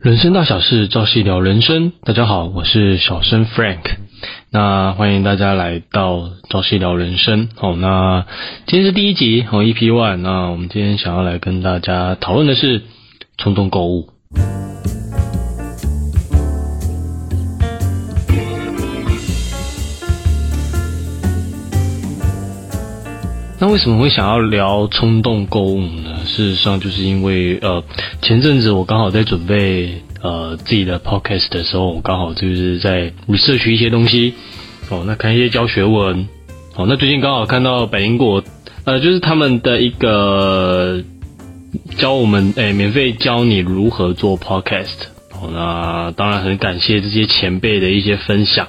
人生大小事，朝夕聊人生。大家好，我是小生 Frank。那欢迎大家来到朝夕聊人生。好，那今天是第一集，好 EP One。那我们今天想要来跟大家讨论的是冲动购物。那为什么会想要聊冲动购物呢？事实上，就是因为呃，前阵子我刚好在准备呃自己的 podcast 的时候，我刚好就是在 research 一些东西哦，那看一些教学文哦，那最近刚好看到百灵果呃，就是他们的一个教我们诶，免费教你如何做 podcast 哦，那当然很感谢这些前辈的一些分享。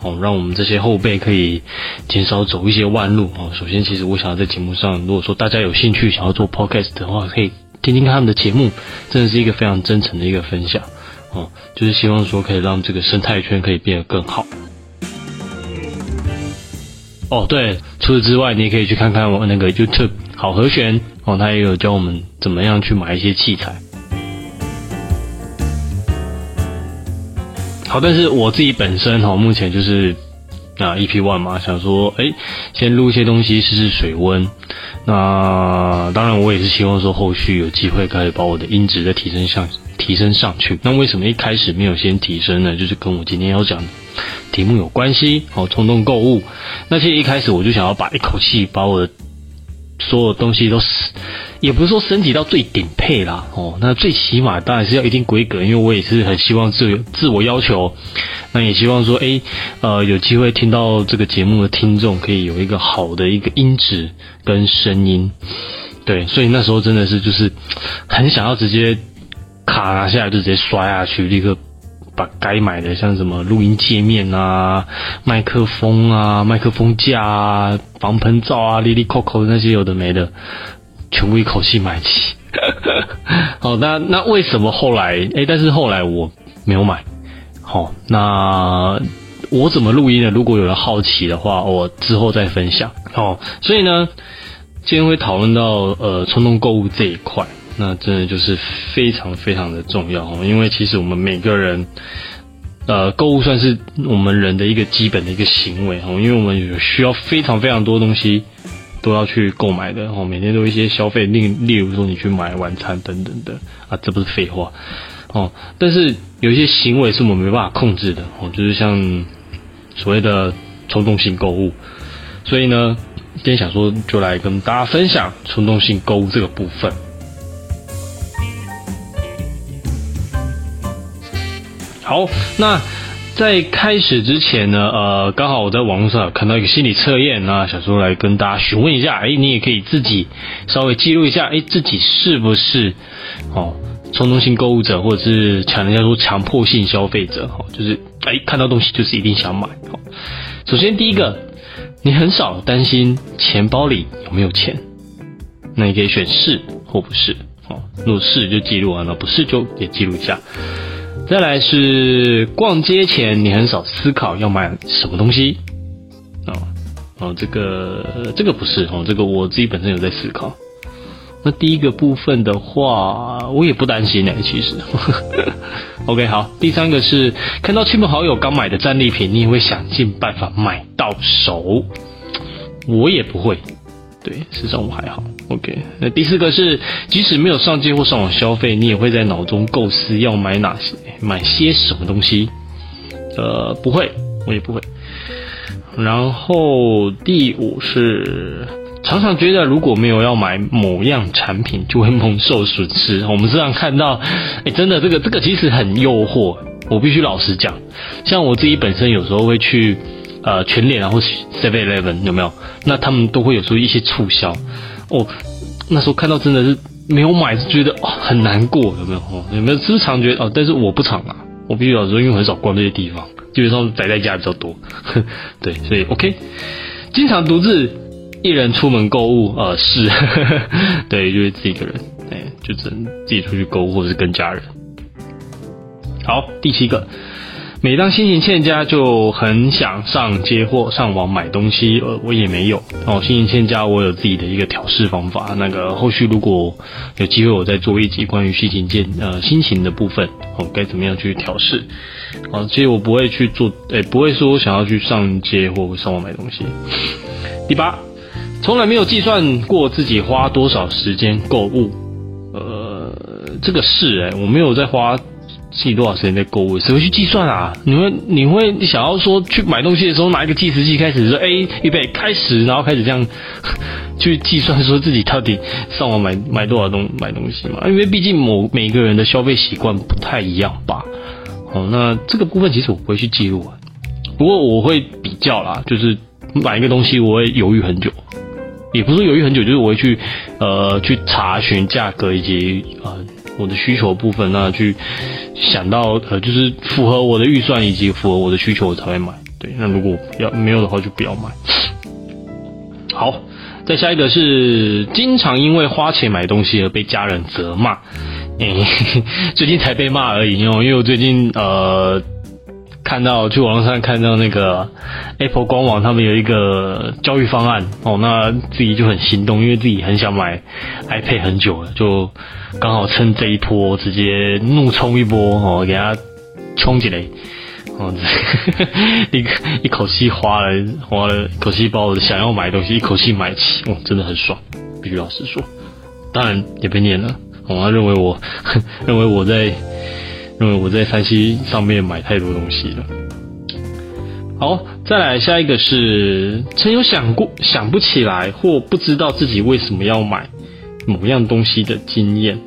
哦，让我们这些后辈可以减少走一些弯路哦。首先，其实我想要在节目上，如果说大家有兴趣想要做 podcast 的话，可以听听看他们的节目，真的是一个非常真诚的一个分享哦。就是希望说可以让这个生态圈可以变得更好。哦，对，除此之外，你也可以去看看我那个 YouTube 好和弦哦，他也有教我们怎么样去买一些器材。好，但是我自己本身哈，目前就是啊 EP One 嘛，想说哎，先录一些东西试试水温。那当然，我也是希望说后续有机会可以把我的音质再提升上提升上去。那为什么一开始没有先提升呢？就是跟我今天要讲题目有关系。哦，冲动购物。那其实一开始我就想要把一口气把我的所有东西都。也不是说升级到最顶配啦，哦，那最起码当然是要一定规格，因为我也是很希望自自我要求，那也希望说，哎，呃，有机会听到这个节目的听众可以有一个好的一个音质跟声音，对，所以那时候真的是就是很想要直接卡拿下来就直接刷下去，立刻把该买的像什么录音界面啊、麦克风啊、麦克风架啊、防喷罩啊、哩哩扣扣那些有的没的。全部一口气买齐，好，那那为什么后来哎？但是后来我没有买，好，那我怎么录音呢？如果有人好奇的话，我之后再分享。好，所以呢，今天会讨论到呃冲动购物这一块，那真的就是非常非常的重要哦，因为其实我们每个人呃购物算是我们人的一个基本的一个行为哦，因为我们有需要非常非常多东西。都要去购买的哦，每天都有一些消费，例例如说你去买晚餐等等的啊，这不是废话哦。但是有一些行为是我们没办法控制的哦，就是像所谓的冲动性购物。所以呢，今天想说就来跟大家分享冲动性购物这个部分。好，那。在开始之前呢，呃，刚好我在网络上看到一个心理测验，那想说来跟大家询问一下，哎，你也可以自己稍微记录一下，哎，自己是不是哦冲动性购物者，或者是强人家说强迫性消费者，哦，就是哎看到东西就是一定想买。哦，首先第一个，你很少担心钱包里有没有钱，那你可以选是或不是，哦，如果是就记录完了，不是就也记录一下。再来是逛街前，你很少思考要买什么东西，哦哦，这个这个不是哦，这个我自己本身有在思考。那第一个部分的话，我也不担心呢，其实。OK，好，第三个是看到亲朋好友刚买的战利品，你也会想尽办法买到手，我也不会。对，事实上我还好。OK，那第四个是，即使没有上街或上网消费，你也会在脑中构思要买哪些、买些什么东西。呃，不会，我也不会。然后第五是，常常觉得如果没有要买某样产品，就会蒙受损失。我们时常看到，哎，真的，这个这个其实很诱惑。我必须老实讲，像我自己本身有时候会去。呃，全脸然后 Seven Eleven 有没有？那他们都会有时候一些促销哦。那时候看到真的是没有买，是觉得哦很难过，有没有？哦，有没有？是不是常觉得哦？但是我不常啊，我必须老实说，因为很少逛这些地方，基本上宅在家比较多。对，所以 OK，经常独自一人出门购物，呃，是，对，就是自己一个人，哎，就只能自己出去购物，或者是跟家人。好，第七个。每当心情欠佳，就很想上街或上网买东西，呃，我也没有哦。心情欠佳，我有自己的一个调试方法。那个后续如果有机会，我再做一集关于心情健呃心情的部分哦，该怎么样去调试？哦，其实我不会去做，诶，不会说想要去上街或上网买东西。第八，从来没有计算过自己花多少时间购物。呃，这个是诶，我没有在花。自己多少时间在购物？谁会去计算啊？你会你会想要说去买东西的时候拿一个计时器开始说，哎，预备开始，然后开始这样 去计算说自己到底上网买买多少东买东西嘛？因为毕竟某每个人的消费习惯不太一样吧。哦，那这个部分其实我不会去记录啊，不过我会比较啦，就是买一个东西我会犹豫很久，也不是犹豫很久，就是我会去呃去查询价格以及呃。我的需求部分，那去想到呃，就是符合我的预算以及符合我的需求，我才会买。对，那如果要没有的话，就不要买。好，再下一个是经常因为花钱买东西而被家人责骂。最近才被骂而已哦，因为我最近呃。看到去网上看到那个 Apple 官网，他们有一个教育方案哦，那自己就很心动，因为自己很想买 iPad 很久了，就刚好趁这一波直接怒冲一波哦，给他冲起来哦，一一口气花了花了，一口气把我想要买的东西一口气买齐，哦，真的很爽，必须老实说，当然也被念了，我认为我 认为我在。因为我在三西上面买太多东西了。好，再来下一个是曾有想过想不起来或不知道自己为什么要买某样东西的经验。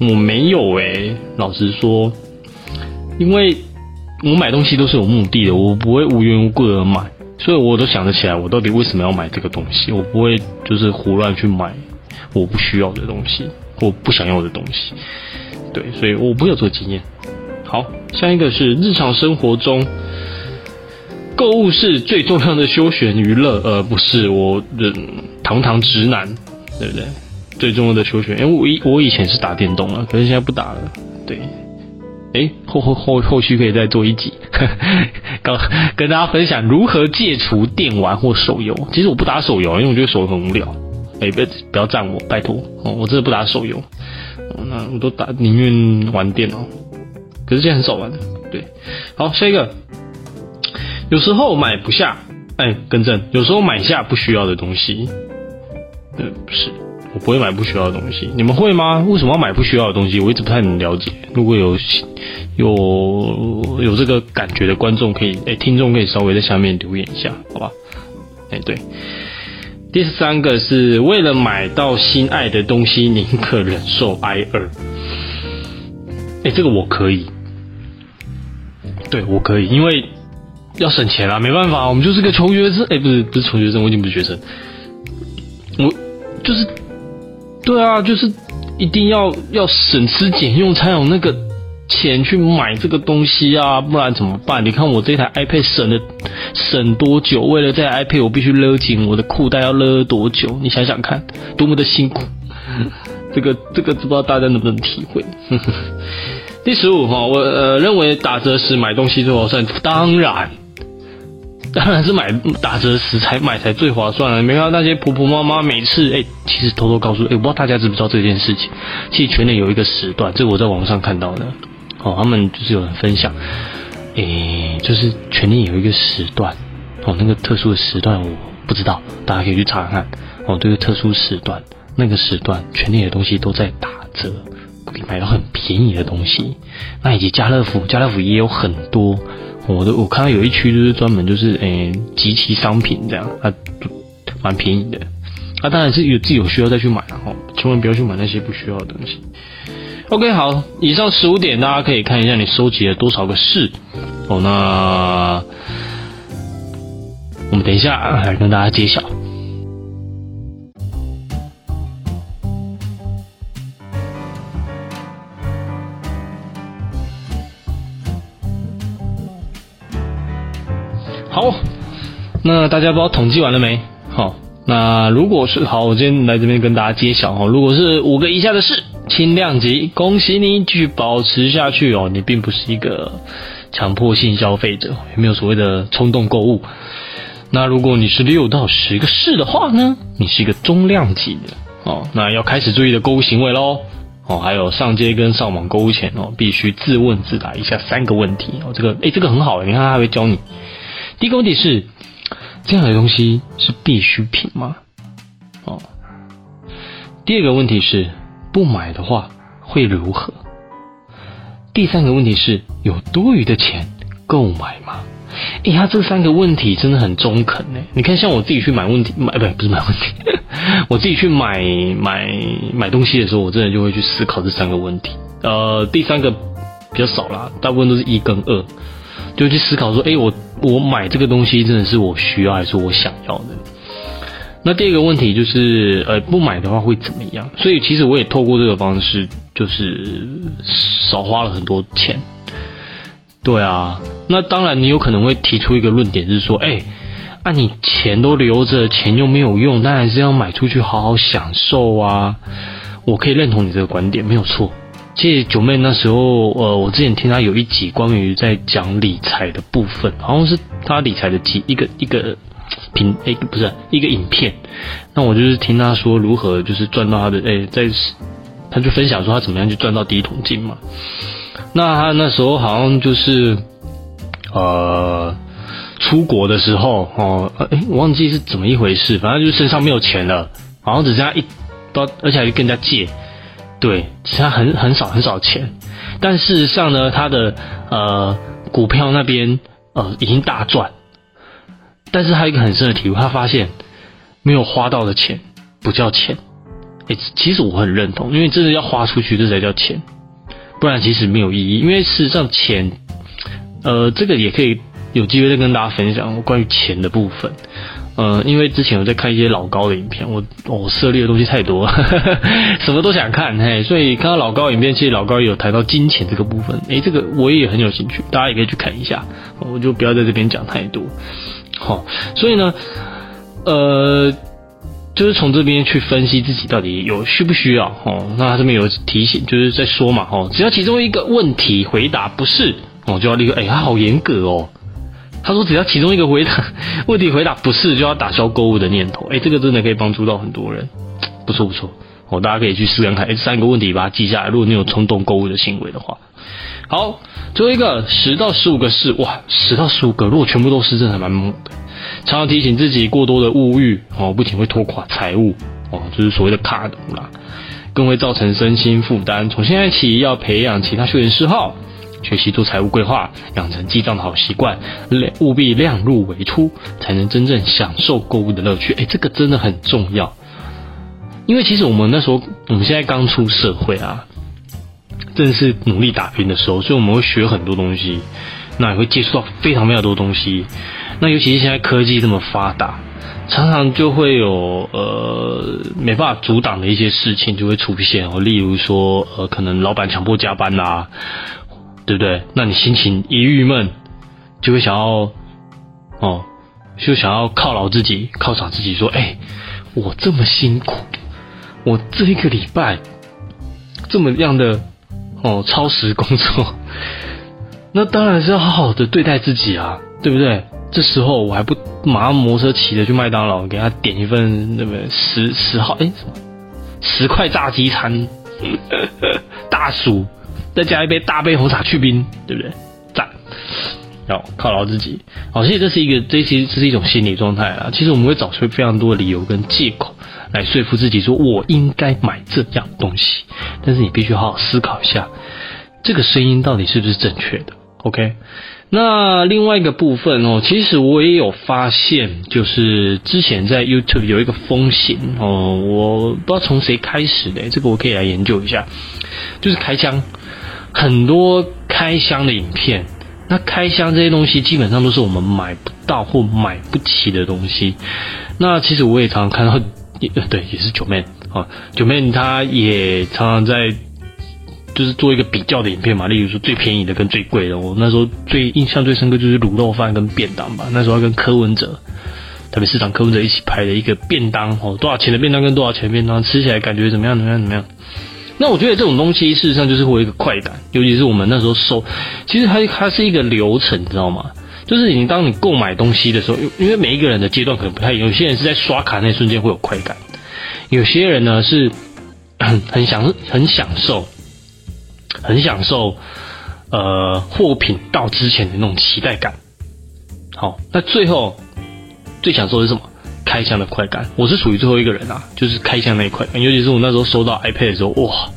我没有诶，老实说，因为我买东西都是有目的的，我不会无缘无故的买，所以我都想得起来我到底为什么要买这个东西。我不会就是胡乱去买我不需要的东西或不想要的东西。对，所以我不会有这个经验。好，下一个是日常生活中，购物是最重要的休闲娱乐，呃，不是我的堂堂直男，对不对？最重要的休闲，因为我以我以前是打电动了，可是现在不打了。对，哎，后后后后续可以再做一集，跟跟大家分享如何戒除电玩或手游。其实我不打手游，因为我觉得手游很无聊。哎，不要不要赞我，拜托，我真的不打手游。那我都打，宁愿玩电脑，可是现在很少玩的。对，好，下一个，有时候买不下，哎，更正，有时候买下不需要的东西。嗯，不是，我不会买不需要的东西。你们会吗？为什么要买不需要的东西？我一直不太能了解。如果有有有这个感觉的观众，可以，哎，听众可以稍微在下面留言一下，好吧？哎，对。第三个是为了买到心爱的东西，宁可忍受挨饿。哎，这个我可以，对我可以，因为要省钱啊，没办法，我们就是个穷学生。哎，不是不是穷学生，我已经不是学生，我就是，对啊，就是一定要要省吃俭用才有那个。钱去买这个东西啊，不然怎么办？你看我这台 iPad 省了省多久？为了这台 iPad，我必须勒紧我的裤带，要勒多久？你想想看，多么的辛苦。这个这个，不知道大家能不能体会？第十五哈，我呃认为打折时买东西最划算，当然当然是买打折时才买才最划算了。没看到那些婆婆妈妈每次哎，其实偷偷告诉哎，我不知道大家知不知道这件事情。其实全年有一个时段，这个我在网上看到的。哦，他们就是有人分享，诶，就是全年有一个时段，哦，那个特殊的时段我不知道，大家可以去查看。哦，这个特殊时段，那个时段全年的东西都在打折，可以买到很便宜的东西。那以及家乐福，家乐福也有很多，我都我看到有一区就是专门就是诶集齐商品这样，啊，蛮便宜的。啊，当然是有自己有需要再去买，然后千万不要去买那些不需要的东西。OK，好，以上十五点大家可以看一下你收集了多少个事哦。那我们等一下来跟大家揭晓。好，那大家不知道统计完了没？好，那如果是好，我今天来这边跟大家揭晓哦。如果是五个以下的事。轻量级，恭喜你继续保持下去哦！你并不是一个强迫性消费者，有没有所谓的冲动购物？那如果你是六到十个是的话呢，你是一个中量级的哦。那要开始注意的购物行为喽哦，还有上街跟上网购物前哦，必须自问自答一下三个问题哦。这个哎，这个很好，你看他会教你。第一个问题是，这样的东西是必需品吗？哦。第二个问题是，不买的话会如何？第三个问题是有多余的钱购买吗？哎，他这三个问题真的很中肯呢。你看，像我自己去买问题买，不不是买问题，我自己去买买买东西的时候，我真的就会去思考这三个问题。呃，第三个比较少啦，大部分都是一跟二，就去思考说，哎，我我买这个东西真的是我需要还是我想要的？那第二个问题就是，呃，不买的话会怎么样？所以其实我也透过这个方式，就是少花了很多钱。对啊，那当然你有可能会提出一个论点，是说，哎，啊你钱都留着，钱又没有用，那还是要买出去好好享受啊。我可以认同你这个观点，没有错。其实九妹那时候，呃，我之前听她有一集关于在讲理财的部分，好像是她理财的集一个一个。评诶不是一个影片，那我就是听他说如何就是赚到他的诶在，他就分享说他怎么样去赚到第一桶金嘛。那他那时候好像就是呃出国的时候哦诶我忘记是怎么一回事，反正就是身上没有钱了，好像只剩下一包，而且还跟人家借，对，其他很很少很少钱。但事实上呢，他的呃股票那边呃已经大赚。但是他一个很深的体会，他发现没有花到的钱不叫钱。哎，其实我很认同，因为真的要花出去，这才叫钱，不然其实没有意义。因为事实上钱，呃，这个也可以有机会再跟大家分享关于钱的部分。呃，因为之前我在看一些老高的影片，我我涉猎的东西太多，什么都想看，嘿，所以看到老高影片，其实老高有谈到金钱这个部分。哎，这个我也很有兴趣，大家也可以去看一下。我就不要在这边讲太多。好，所以呢，呃，就是从这边去分析自己到底有需不需要哦。那他这边有提醒，就是在说嘛，哦，只要其中一个问题回答不是，哦，就要立刻，哎，他好严格哦。他说只要其中一个回答问题回答不是，就要打消购物的念头。哎，这个真的可以帮助到很多人，不错不错。哦，大家可以去试看看，哎，三个问题把它记下来。如果你有冲动购物的行为的话。好，最后一个十到十五个是哇，十到十五个，如果全部都是，真的还蛮猛的。常常提醒自己，过多的物欲哦，不仅会拖垮财务哦，就是所谓的卡毒啦，更会造成身心负担。从现在起，要培养其他休闲嗜好，学习做财务规划，养成记账的好习惯，务必量入为出，才能真正享受购物的乐趣。哎，这个真的很重要，因为其实我们那时候，我们现在刚出社会啊。正是努力打拼的时候，所以我们会学很多东西，那也会接触到非常非常多东西。那尤其是现在科技这么发达，常常就会有呃没办法阻挡的一些事情就会出现哦。例如说，呃，可能老板强迫加班啦，对不对？那你心情一郁闷，就会想要哦，就想要犒劳自己，犒赏自己，说：哎，我这么辛苦，我这一个礼拜这么样的。哦，超时工作，那当然是要好好的对待自己啊，对不对？这时候我还不马上摩托车骑着去麦当劳，给他点一份那个十十号哎什么十块炸鸡餐，大薯，再加一杯大杯红茶去冰，对不对？要犒劳自己。好，其实这是一个，这其实这是一种心理状态啊。其实我们会找出非常多的理由跟借口。来说服自己说，我应该买这样东西，但是你必须好好思考一下，这个声音到底是不是正确的？OK？那另外一个部分哦，其实我也有发现，就是之前在 YouTube 有一个风行哦，我不知道从谁开始的，这个我可以来研究一下，就是开箱，很多开箱的影片，那开箱这些东西基本上都是我们买不到或买不起的东西，那其实我也常常看到。也 对，也是九妹啊，九妹她也常常在就是做一个比较的影片嘛，例如说最便宜的跟最贵的。我那时候最印象最深刻就是卤肉饭跟便当吧，那时候跟柯文哲特别市长柯文哲一起拍的一个便当哦，多少钱的便当跟多少钱便当吃起来感觉怎么样怎么样怎么样？那我觉得这种东西事实上就是会有一个快感，尤其是我们那时候收，其实它它是一个流程，你知道吗？就是你当你购买东西的时候，因为每一个人的阶段可能不太一样，有些人是在刷卡那瞬间会有快感，有些人呢是 很很享很享受，很享受呃货品到之前的那种期待感。好，那最后最享受的是什么？开箱的快感。我是属于最后一个人啊，就是开箱那一块，尤其是我那时候收到 iPad 的时候，哇，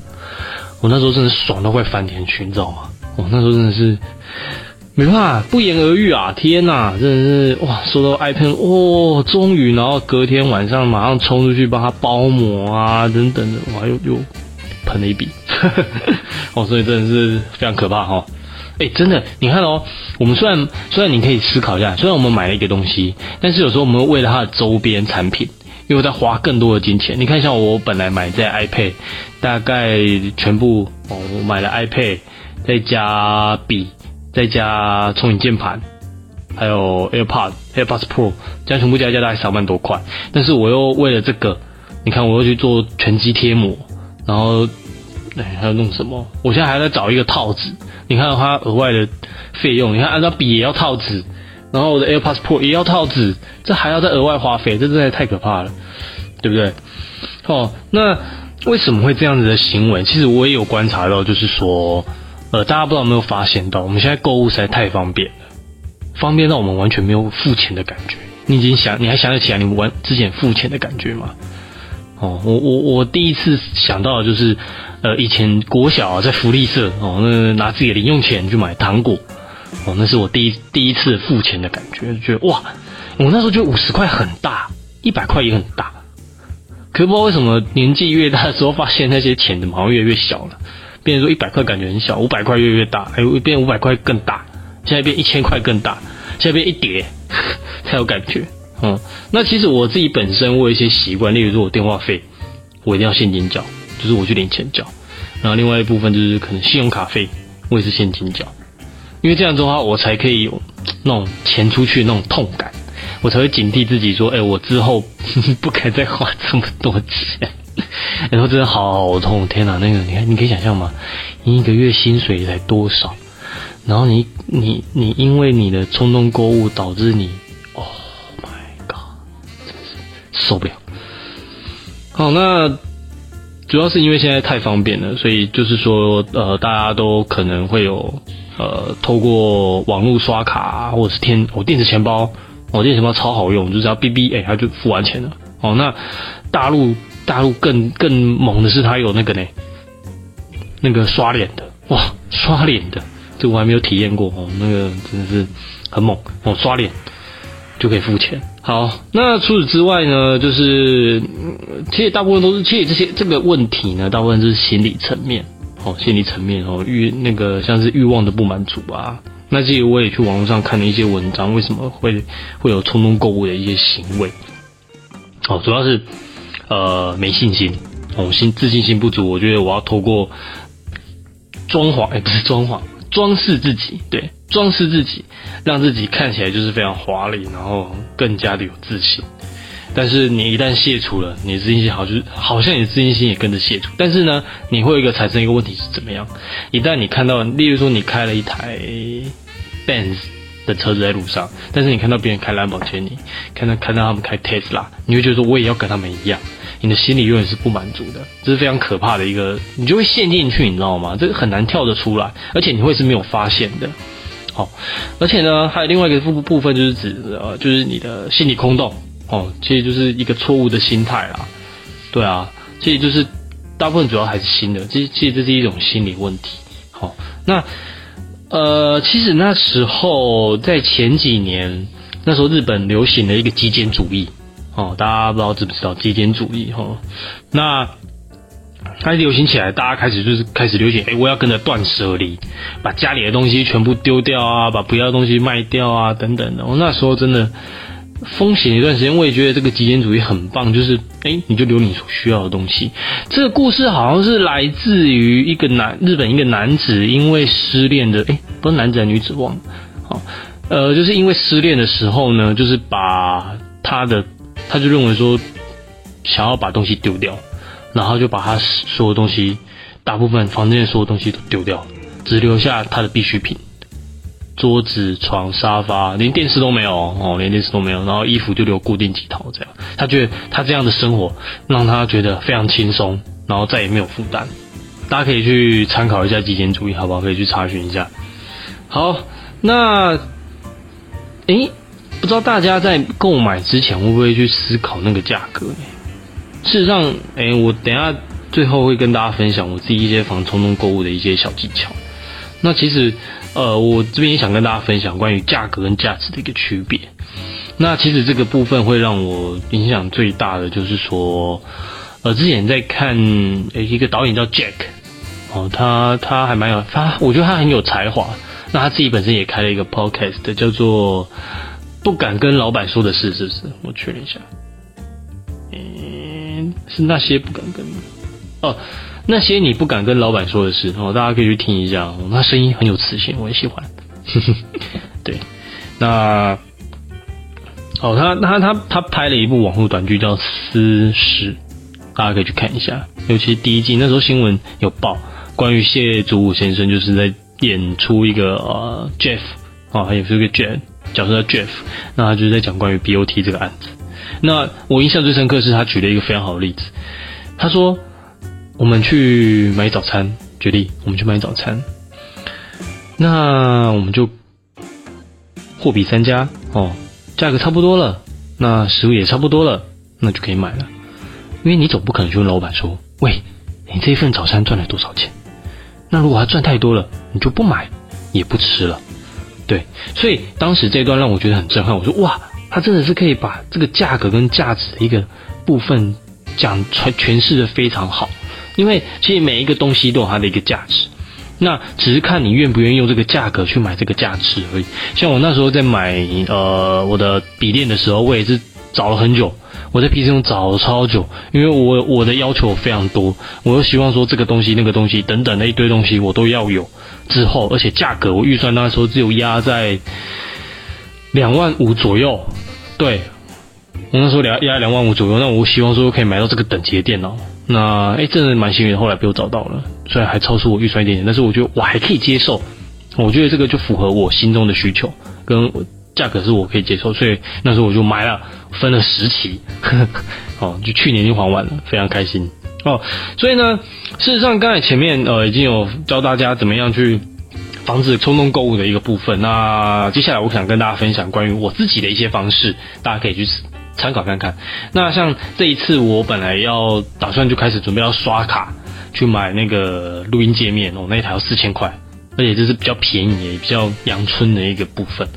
我那时候真的爽到快翻天去，你知道吗？我那时候真的是。没办法，不言而喻啊！天哪，真的是哇！收到 iPad，哇，终于，然后隔天晚上马上冲出去帮他包膜啊，等等的，哇，又又喷了一笔，哦，所以真的是非常可怕哈！哎，真的，你看哦，我们虽然虽然你可以思考一下，虽然我们买了一个东西，但是有时候我们为了它的周边产品，又在花更多的金钱。你看，像我本来买这 iPad，大概全部哦，我买了 iPad，再加笔。再加聪明键盘，还有 AirPod、AirPods Pro，这样全部加加大概三万多块。但是我又为了这个，你看我又去做全机贴膜，然后哎还要弄什么？我现在还在找一个套子。你看它额外的费用，你看按照笔也要套子，然后我的 AirPods Pro 也要套子，这还要再额外花费，这真的太可怕了，对不对？哦，那为什么会这样子的行为？其实我也有观察到，就是说。呃，大家不知道有没有发现到，我们现在购物实在太方便了，方便到我们完全没有付钱的感觉。你已经想，你还想得起来你们玩之前付钱的感觉吗？哦，我我我第一次想到就是，呃，以前国小在福利社哦，那拿自己的零用钱去买糖果，哦，那是我第一第一次付钱的感觉，觉得哇，我那时候觉得五十块很大，一百块也很大，可不知道为什么年纪越大的时候，发现那些钱怎么好像越来越小了。变成说一百块感觉很小，五百块越来越大，还有变五百块更大，现在变一千块更大，现在变一叠 才有感觉。嗯，那其实我自己本身我有一些习惯，例如说我电话费我一定要现金缴，就是我去领钱缴。然后另外一部分就是可能信用卡费我也是现金缴，因为这样的话我才可以有那种钱出去那种痛感，我才会警惕自己说，哎，我之后 不该再花这么多钱。然后真的好痛，天哪！那个你看，你可以想象吗？你一个月薪水才多少？然后你你你因为你的冲动购物导致你受不了。好，那主要是因为现在太方便了，所以就是说，呃，大家都可能会有呃，透过网络刷卡或者是天我电子钱包，我电子钱包超好用，就只要 B B 哎，他就付完钱了。哦，那大陆。大陆更更猛的是，它有那个呢，那个刷脸的，哇，刷脸的，这我还没有体验过哦，那个真的是很猛哦，刷脸就可以付钱。好，那除此之外呢，就是其实大部分都是，其实这些这个问题呢，大部分是心理层面，哦，心理层面哦，欲那个像是欲望的不满足啊。那这个我也去网络上看了一些文章，为什么会会有冲动购物的一些行为？哦，主要是。呃，没信心，哦，心自信心不足。我觉得我要透过装潢，哎，不是装潢，装饰自己，对，装饰自己，让自己看起来就是非常华丽，然后更加的有自信。但是你一旦卸除了，你的自信心好就是好像你的自信心也跟着卸除。但是呢，你会有一个产生一个问题是怎么样？一旦你看到，例如说你开了一台 Benz 的车子在路上，但是你看到别人开兰博基尼，看到看到他们开 Tesla，你会觉得说我也要跟他们一样。你的心里永远是不满足的，这是非常可怕的一个，你就会陷进去，你知道吗？这个很难跳得出来，而且你会是没有发现的。哦，而且呢，还有另外一个部部分就是指呃，就是你的心理空洞哦，其实就是一个错误的心态啦。对啊，其实就是大部分主要还是新的，其实其实这是一种心理问题。好，那呃，其实那时候在前几年，那时候日本流行了一个极简主义。哦，大家不知道知不知道极简主义哈？那开始流行起来，大家开始就是开始流行，哎，我要跟着断舍离，把家里的东西全部丢掉啊，把不要的东西卖掉啊，等等的。我那时候真的风险一段时间，我也觉得这个极简主义很棒，就是哎，你就留你所需要的东西。这个故事好像是来自于一个男日本一个男子，因为失恋的，哎，不是男子还是女子忘了，好，呃，就是因为失恋的时候呢，就是把他的。他就认为说，想要把东西丢掉，然后就把他所有东西大部分房间所有东西都丢掉，只留下他的必需品。桌子、床、沙发，连电视都没有哦，连电视都没有。然后衣服就留固定几套这样。他觉得他这样的生活让他觉得非常轻松，然后再也没有负担。大家可以去参考一下极简主义，好不好？可以去查询一下。好，那诶，不知道大家在购买之前会不会去思考那个价格呢？事实上，诶，我等下最后会跟大家分享我自己一些防冲动购物的一些小技巧。那其实。呃，我这边也想跟大家分享关于价格跟价值的一个区别。那其实这个部分会让我影响最大的，就是说，呃，之前在看一个导演叫 Jack，哦，他他还蛮有他，我觉得他很有才华。那他自己本身也开了一个 podcast，叫做《不敢跟老板说的事》，是不是？我确认一下，是那些不敢跟哦。那些你不敢跟老板说的事哦，大家可以去听一下，哦那声音很有磁性，我很喜欢。对，那哦，他他他他拍了一部网络短剧叫《私事》，大家可以去看一下。尤其第一季那时候新闻有报，关于谢祖武先生就是在演出一个呃 Jeff 哦，还有是一个 Jeff 角色叫 Jeff，那他就是在讲关于 BOT 这个案子。那我印象最深刻是他举了一个非常好的例子，他说。我们去买早餐，举例，我们去买早餐，那我们就货比三家哦，价格差不多了，那食物也差不多了，那就可以买了。因为你总不可能去问老板说，喂，你这一份早餐赚了多少钱？那如果他赚太多了，你就不买也不吃了。对，所以当时这段让我觉得很震撼。我说哇，他真的是可以把这个价格跟价值的一个部分讲诠诠释的非常好。因为其实每一个东西都有它的一个价值，那只是看你愿不愿意用这个价格去买这个价值而已。像我那时候在买呃我的笔电的时候，我也是找了很久，我在 PC 中找了超久，因为我我的要求非常多，我又希望说这个东西那个东西等等的一堆东西我都要有。之后而且价格我预算那时候只有压在两万五左右，对我那时候压压两万五左右，那我希望说可以买到这个等级的电脑。那哎，真的蛮幸运，后来被我找到了，虽然还超出我预算一点点，但是我觉得我还可以接受。我觉得这个就符合我心中的需求，跟价格是我可以接受，所以那时候我就买了，分了十期，哦，就去年就还完了，非常开心哦。所以呢，事实上刚才前面呃已经有教大家怎么样去防止冲动购物的一个部分，那接下来我想跟大家分享关于我自己的一些方式，大家可以去。参考看看，那像这一次我本来要打算就开始准备要刷卡去买那个录音界面哦，那一台要四千块，而且这是比较便宜也比较阳春的一个部分。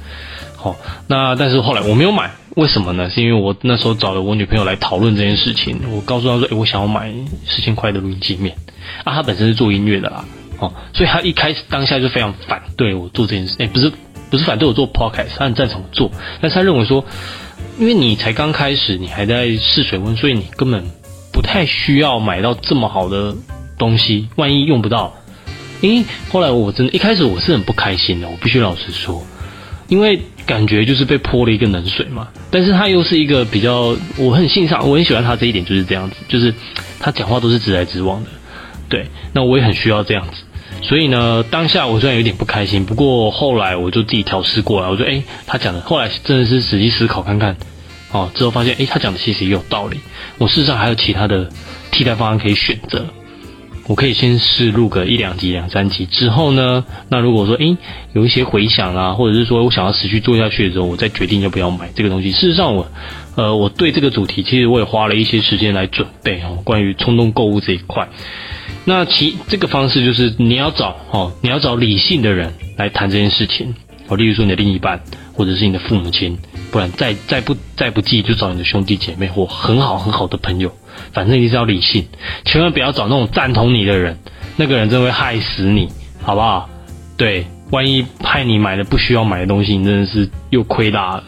好，那但是后来我没有买，为什么呢？是因为我那时候找了我女朋友来讨论这件事情，我告诉她说，哎，我想要买四千块的录音界面啊，她本身是做音乐的啦，哦，所以他一开始当下就非常反对我做这件事，哎，不是不是反对我做 podcast，他很赞成做，但是他认为说。因为你才刚开始，你还在试水温，所以你根本不太需要买到这么好的东西。万一用不到，诶，后来我真的，一开始我是很不开心的，我必须老实说，因为感觉就是被泼了一个冷水嘛。但是他又是一个比较，我很欣赏，我很喜欢他这一点，就是这样子，就是他讲话都是直来直往的。对，那我也很需要这样子。所以呢，当下我虽然有点不开心，不过后来我就自己调试过来。我说，哎，他讲的，后来真的是仔细思考看看，哦，之后发现，哎，他讲的其实也有道理。我事实上还有其他的替代方案可以选择。我可以先试录个一两集、两三集之后呢，那如果说，哎，有一些回响啊，或者是说我想要持续做下去的时候，我再决定要不要买这个东西。事实上，我，呃，我对这个主题其实我也花了一些时间来准备哦，关于冲动购物这一块。那其这个方式就是你要找哦，你要找理性的人来谈这件事情哦，例如说你的另一半或者是你的父母亲，不然再再不再不济就找你的兄弟姐妹或很好很好的朋友，反正你是要理性，千万不要找那种赞同你的人，那个人真会害死你，好不好？对，万一害你买了不需要买的东西，你真的是又亏大了。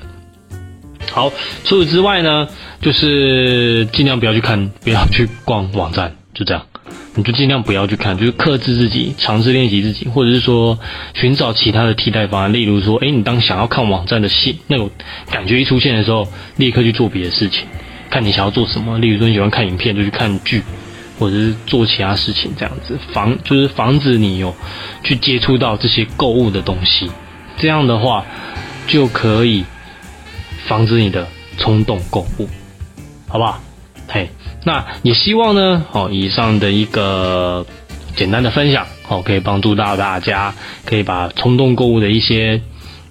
好，除此之外呢，就是尽量不要去看，不要去逛网站，就这样。你就尽量不要去看，就是克制自己，尝试练习自己，或者是说寻找其他的替代方案。例如说，哎，你当想要看网站的信那种感觉一出现的时候，立刻去做别的事情，看你想要做什么。例如说，你喜欢看影片，就去看剧；或者是做其他事情这样子，防就是防止你有去接触到这些购物的东西，这样的话就可以防止你的冲动购物，好不好？嘿，那也希望呢，哦，以上的一个简单的分享，哦，可以帮助到大家，可以把冲动购物的一些。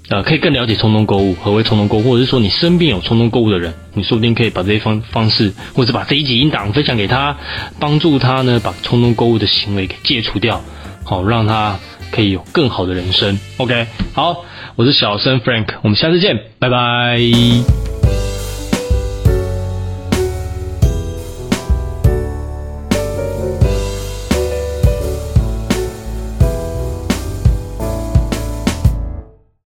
呃，可以更了解冲动购物，何为冲动购物，或者是说你身边有冲动购物的人，你说不定可以把这些方方式，或者把这一集音档分享给他，帮助他呢把冲动购物的行为给戒除掉，好让他可以有更好的人生。OK，好，我是小生 Frank，我们下次见，拜拜。